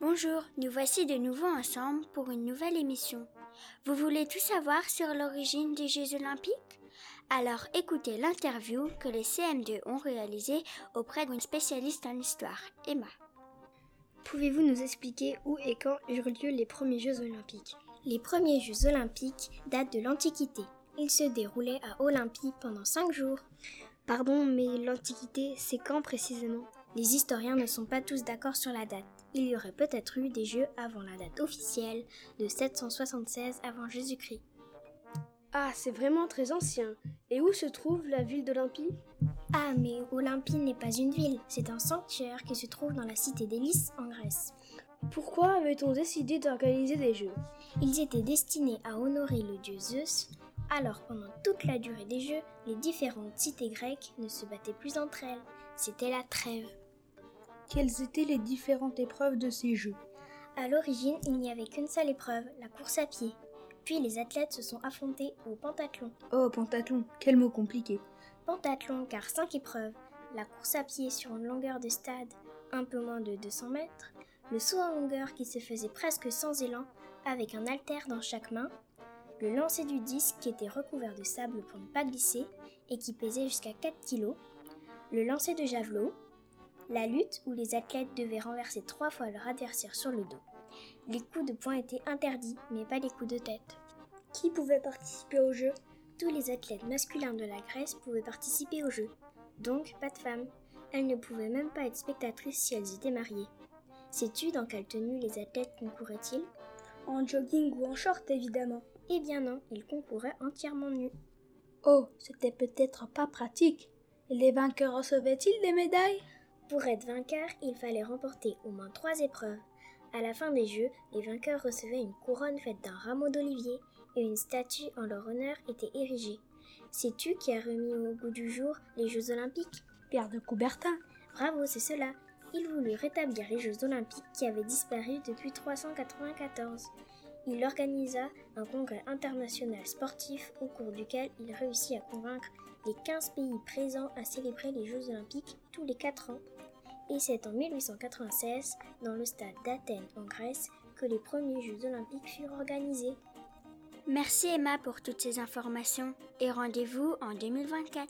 Bonjour, nous voici de nouveau ensemble pour une nouvelle émission. Vous voulez tout savoir sur l'origine des Jeux olympiques? Alors écoutez l'interview que les CM2 ont réalisée auprès d'une spécialiste en histoire, Emma. Pouvez-vous nous expliquer où et quand eurent lieu les premiers Jeux olympiques? Les premiers Jeux olympiques datent de l'Antiquité. Ils se déroulaient à Olympie pendant cinq jours. Pardon, mais l'Antiquité, c'est quand précisément? Les historiens ne sont pas tous d'accord sur la date. Il y aurait peut-être eu des Jeux avant la date officielle de 776 avant Jésus-Christ. Ah, c'est vraiment très ancien. Et où se trouve la ville d'Olympie? Ah, mais Olympie n'est pas une ville, c'est un sanctuaire qui se trouve dans la cité d'Hélice en Grèce. Pourquoi avait-on décidé d'organiser des Jeux? Ils étaient destinés à honorer le dieu Zeus, alors pendant toute la durée des Jeux, les différentes cités grecques ne se battaient plus entre elles, c'était la trêve. Quelles étaient les différentes épreuves de ces Jeux À l'origine, il n'y avait qu'une seule épreuve, la course à pied. Puis les athlètes se sont affrontés au pentathlon. Oh, pentathlon, quel mot compliqué. Pentathlon car cinq épreuves. La course à pied sur une longueur de stade un peu moins de 200 mètres, le saut en longueur qui se faisait presque sans élan avec un haltère dans chaque main, le lancer du disque qui était recouvert de sable pour ne pas glisser et qui pesait jusqu'à 4 kg, le lancer de javelot, la lutte où les athlètes devaient renverser trois fois leur adversaire sur le dos. Les coups de poing étaient interdits, mais pas les coups de tête. Qui pouvait participer aux Jeux Tous les athlètes masculins de la Grèce pouvaient participer aux Jeux, donc pas de femmes. Elles ne pouvaient même pas être spectatrices si elles étaient mariées. Sais-tu dans quelle tenue les athlètes concouraient-ils? En jogging ou en short, évidemment. Eh bien non, ils concouraient entièrement nus. Oh, c'était peut-être pas pratique. Et les vainqueurs recevaient-ils des médailles? Pour être vainqueur, il fallait remporter au moins trois épreuves. À la fin des Jeux, les vainqueurs recevaient une couronne faite d'un rameau d'olivier et une statue en leur honneur était érigée. Sais-tu qui a remis au goût du jour les Jeux olympiques? Pierre de Coubertin. Bravo, c'est cela. Il voulut rétablir les Jeux olympiques qui avaient disparu depuis 394. Il organisa un congrès international sportif au cours duquel il réussit à convaincre les 15 pays présents à célébrer les Jeux olympiques tous les 4 ans. Et c'est en 1896, dans le stade d'Athènes en Grèce, que les premiers Jeux olympiques furent organisés. Merci Emma pour toutes ces informations et rendez-vous en 2024.